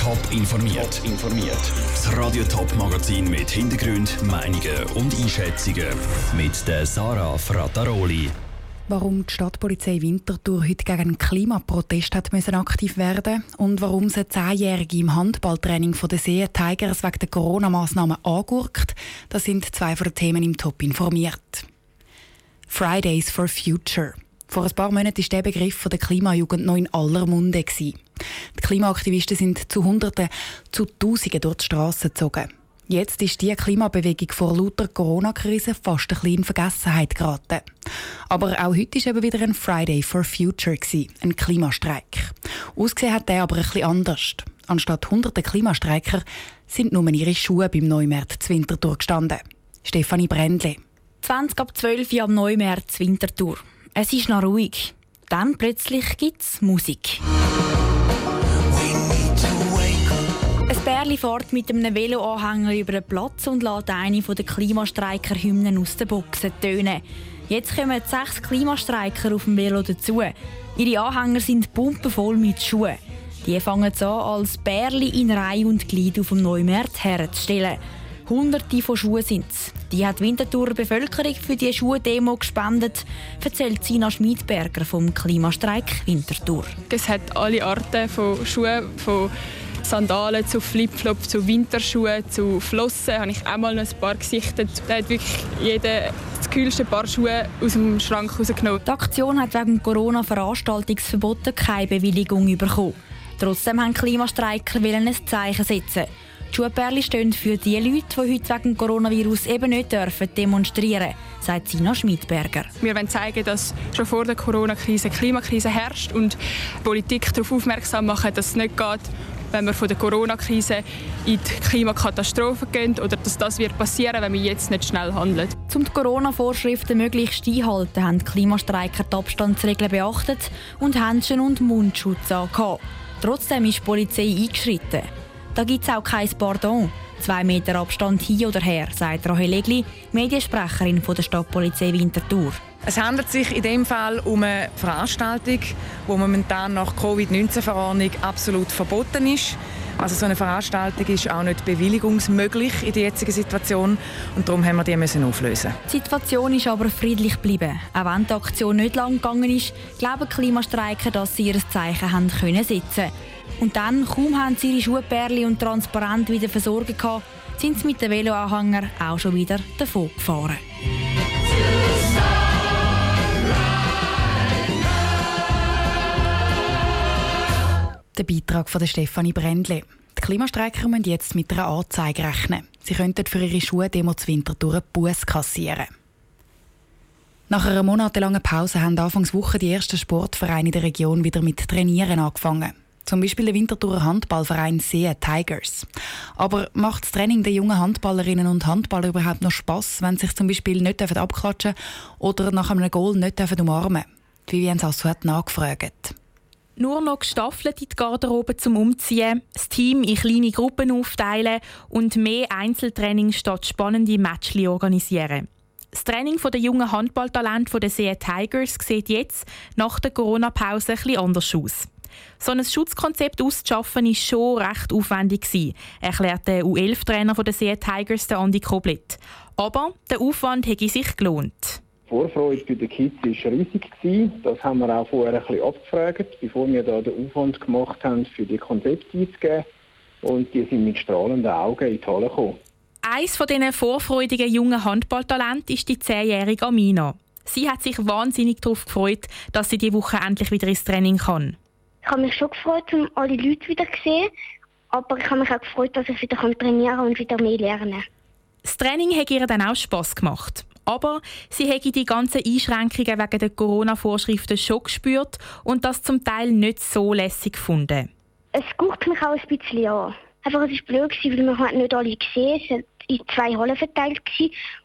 Top informiert. informiert. Das Radio Top Magazin mit Hintergrund, Meinungen und Einschätzungen mit der Sarah Frataroli. Warum die Stadtpolizei Winterthur heute gegen einen Klimaprotest hat müssen aktiv werden und warum sie Zehnjährige im Handballtraining von der See Tigers wegen der Corona-Massnahmen angurkt, das sind zwei von den Themen im Top informiert. Fridays for Future. Vor ein paar Monaten war der Begriff der Klimajugend noch in aller Munde. Die Klimaaktivisten sind zu Hunderten, zu Tausenden durch die Straßen gezogen. Jetzt ist die Klimabewegung vor lauter Corona-Krise fast ein bisschen in Vergessenheit geraten. Aber auch heute war eben wieder ein Friday for Future, ein Klimastreik. Ausgesehen hat der aber ein bisschen anders. Anstatt hunderte Klimastreiker sind nur ihre Schuhe beim Neumärz zu Winterthur gestanden. Stefanie Brändle. 20 ab 12 Uhr am Neumärz Winterthur. Es ist noch ruhig. Dann plötzlich gibt es Musik. Ein Bärli fährt mit einem Veloanhänger über den Platz und lässt eine der Klimastreiker-Hymnen aus den Boxen tönen. Jetzt kommen sechs Klimastreiker auf dem Velo dazu. Ihre Anhänger sind pumpenvoll mit Schuhen. Die fangen an, als Bärli in Reihe und Glied auf dem Neumärz herzustellen. Hunderte von Schuhen sind es. Die hat Winterthur Bevölkerung für die Schuhdemo gespendet, erzählt Sina Schmidberger vom Klimastreik Winterthur. Es hat alle Arten von Schuhen, von Sandalen zu Flipflop, zu Winterschuhen, zu Flossen, habe ich auch mal ein paar gesichtet. Da hat wirklich jeder das kühlste Paar Schuhe aus dem Schrank rausgenommen. Die Aktion hat wegen Corona-Veranstaltungsverboten keine Bewilligung bekommen. Trotzdem haben Klimastreiker ein Zeichen setzen. Die Schuhperle stehen für die Leute, die heute wegen Coronavirus eben nicht dürfen demonstrieren dürfen, sagt Sina Schmidberger. Wir wollen zeigen, dass schon vor der Corona-Krise Klimakrise herrscht und die Politik darauf aufmerksam machen, dass es nicht geht, wenn wir von der Corona-Krise in die Klimakatastrophe gehen oder dass das wird passieren, wenn wir jetzt nicht schnell handeln. Um die Corona-Vorschriften möglichst einhalten, haben die Klimastreiker die Abstandsregeln beachtet und Händchen und Mundschutz angehabt. Trotzdem ist die Polizei eingeschritten. Da gibt es auch kein Pardon. Zwei Meter Abstand hier oder her, sagt Rahel Egli, Mediensprecherin von der Stadtpolizei Winterthur. Es handelt sich in dem Fall um eine Veranstaltung, die momentan nach Covid-19-Verordnung absolut verboten ist. Also so eine Veranstaltung ist auch nicht bewilligungsmöglich in der jetzigen Situation und darum haben wir die müssen auflösen. Die Situation ist aber friedlich geblieben. Auch wenn die Aktion nicht lang gegangen ist, glauben Klimastreiker, dass sie ihr Zeichen haben können setzen. Und dann, kaum haben sie ihre Schuhperle und Transparent wieder versorgt gehabt, sind sie mit dem Veloanhänger auch schon wieder davon gefahren. Der Beitrag von Stefanie Brändle. Die Klimastreiker müssen jetzt mit einer Anzeige rechnen. Sie könnten für ihre Schuhe-Demo zu Winterthur Bus kassieren. Nach einer monatelangen Pause haben Anfangs Woche die ersten Sportvereine in der Region wieder mit Trainieren angefangen. Zum Beispiel der Winterthurer Handballverein See Tigers. Aber macht das Training der jungen Handballerinnen und Handballer überhaupt noch Spass, wenn sie sich zum Beispiel nicht abklatschen oder nach einem Goal nicht umarmen dürfen? Vivian Sasso hat nachgefragt. Nur noch gestaffelt in die Garderobe zum Umziehen, das Team in kleine Gruppen aufteilen und mehr Einzeltraining statt spannende Matchli organisieren. Das Training der jungen Handballtalente der See Tigers sieht jetzt nach der Corona-Pause etwas anders aus. So ein Schutzkonzept auszuschaffen war schon recht aufwendig erklärt der U11-Trainer der See Tigers, Andi Koblet. Aber der Aufwand hätte sich gelohnt. Die Vorfreude bei den Kids war riesig. Das haben wir auch vorher ein bisschen abgefragt, bevor wir da den Aufwand gemacht haben, für die Konzepte einzugeben. Und die sind mit strahlenden Augen in die Halle gekommen. Eines von diesen vorfreudigen jungen Handballtalenten ist die 10-jährige Amina. Sie hat sich wahnsinnig darauf gefreut, dass sie diese Woche endlich wieder ins Training kann. Ich habe mich schon gefreut, um alle Leute wieder zu sehen. Aber ich habe mich auch gefreut, dass ich wieder trainieren kann und wieder mehr lernen kann. Das Training hat ihr dann auch Spass gemacht. Aber sie hätte die ganzen Einschränkungen wegen der Corona-Vorschriften schon gespürt und das zum Teil nicht so lässig gefunden. Es guckt mich auch ein bisschen an. Einfach, es war blöd, weil man hat nicht alle gesehen Es war in zwei Hallen verteilt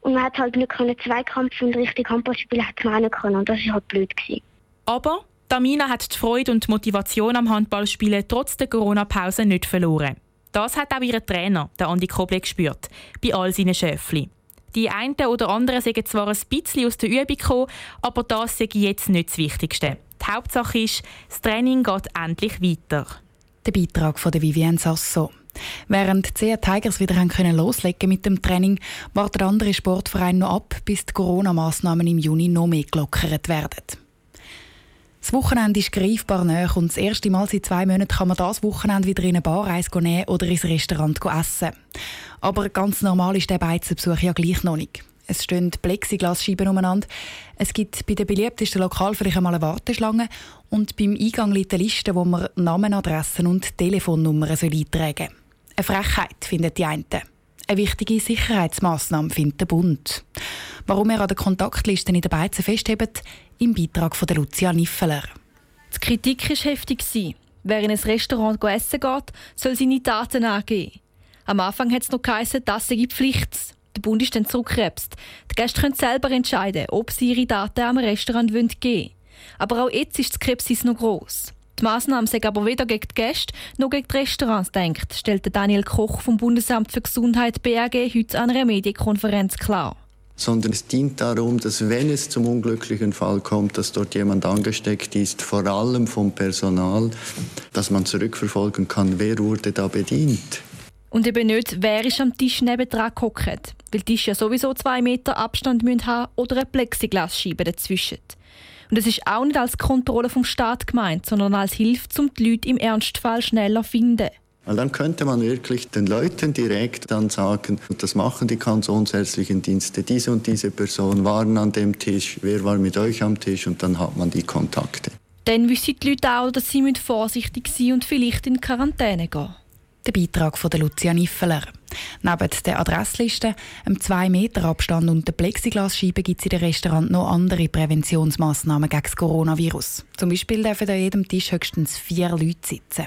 und man hat halt nicht können Zweikampf und richtig Handball spielen hat man auch nicht können. Und das war halt blöd. Gewesen. Aber Tamina hat die Freude und die Motivation am Handballspielen trotz der Corona-Pause nicht verloren. Das hat auch ihr Trainer, der Andi Koble, gespürt, bei all seinen Schöfli. Die einen oder anderen sagen zwar ein bisschen aus der Übung gekommen, aber das sei jetzt nicht das Wichtigste. Die Hauptsache ist, das Training geht endlich weiter. Der Beitrag von Vivienne Sasso. Während die CA Tigers wieder haben können loslegen mit dem Training, warten andere Sportvereine noch ab, bis die Corona-Massnahmen im Juni noch mehr gelockert werden. Das Wochenende ist greifbar näher und das erste Mal seit zwei Monaten kann man das Wochenende wieder in eine Bar nehmen oder ins Restaurant essen. Aber ganz normal ist der Beizenbesuch ja gleich noch nicht. Es stehen Plexiglasscheiben umeinander. Es gibt bei den beliebtesten Lokal vielleicht einmal eine Warteschlange und beim Eingang liegt eine Liste, wo man Namen, Adressen und Telefonnummern eintragen soll. Eine Frechheit, findet die einen. Eine wichtige Sicherheitsmaßnahme findet der Bund. Warum er an den Kontaktlisten in den Beizen festhebt, im Beitrag von Lucia Niffeler. Die Kritik war heftig. Wer in ein Restaurant essen geht, soll seine Daten angeben. Am Anfang hat es noch geheißen, das sei Pflicht. Der Bund ist dann zurückgekrebst. Die Gäste können selber entscheiden, ob sie ihre Daten am Restaurant geben wollen. Aber auch jetzt ist die Skepsis noch gross. Die Massnahmen sind aber weder gegen die Gäste noch gegen die Restaurants denkt, stellte Daniel Koch vom Bundesamt für Gesundheit BAG heute an einer Medienkonferenz klar sondern es dient darum, dass wenn es zum unglücklichen Fall kommt, dass dort jemand angesteckt ist, vor allem vom Personal, dass man zurückverfolgen kann, wer wurde da bedient. Und eben nicht, wer ist am Tisch nebendran gehockt. Weil Tische ja sowieso zwei Meter Abstand haben oder eine Plexiglasscheibe dazwischen. Und es ist auch nicht als Kontrolle vom Staat gemeint, sondern als Hilfe, um die Leute im Ernstfall schneller zu finden. Weil dann könnte man wirklich den Leuten direkt dann sagen, das machen die kantonsärztlichen Dienste, diese und diese Person waren an dem Tisch, wer war mit euch am Tisch und dann hat man die Kontakte. Dann wissen die Leute auch, dass sie vorsichtig sein und vielleicht in Quarantäne gehen. Der Beitrag von Lucia Niffeler. Neben der Adressliste, einem 2 Meter Abstand und der Plexiglasscheibe gibt es in den Restaurant noch andere Präventionsmaßnahmen gegen das Coronavirus. Zum Beispiel dürfen an jedem Tisch höchstens vier Leute sitzen.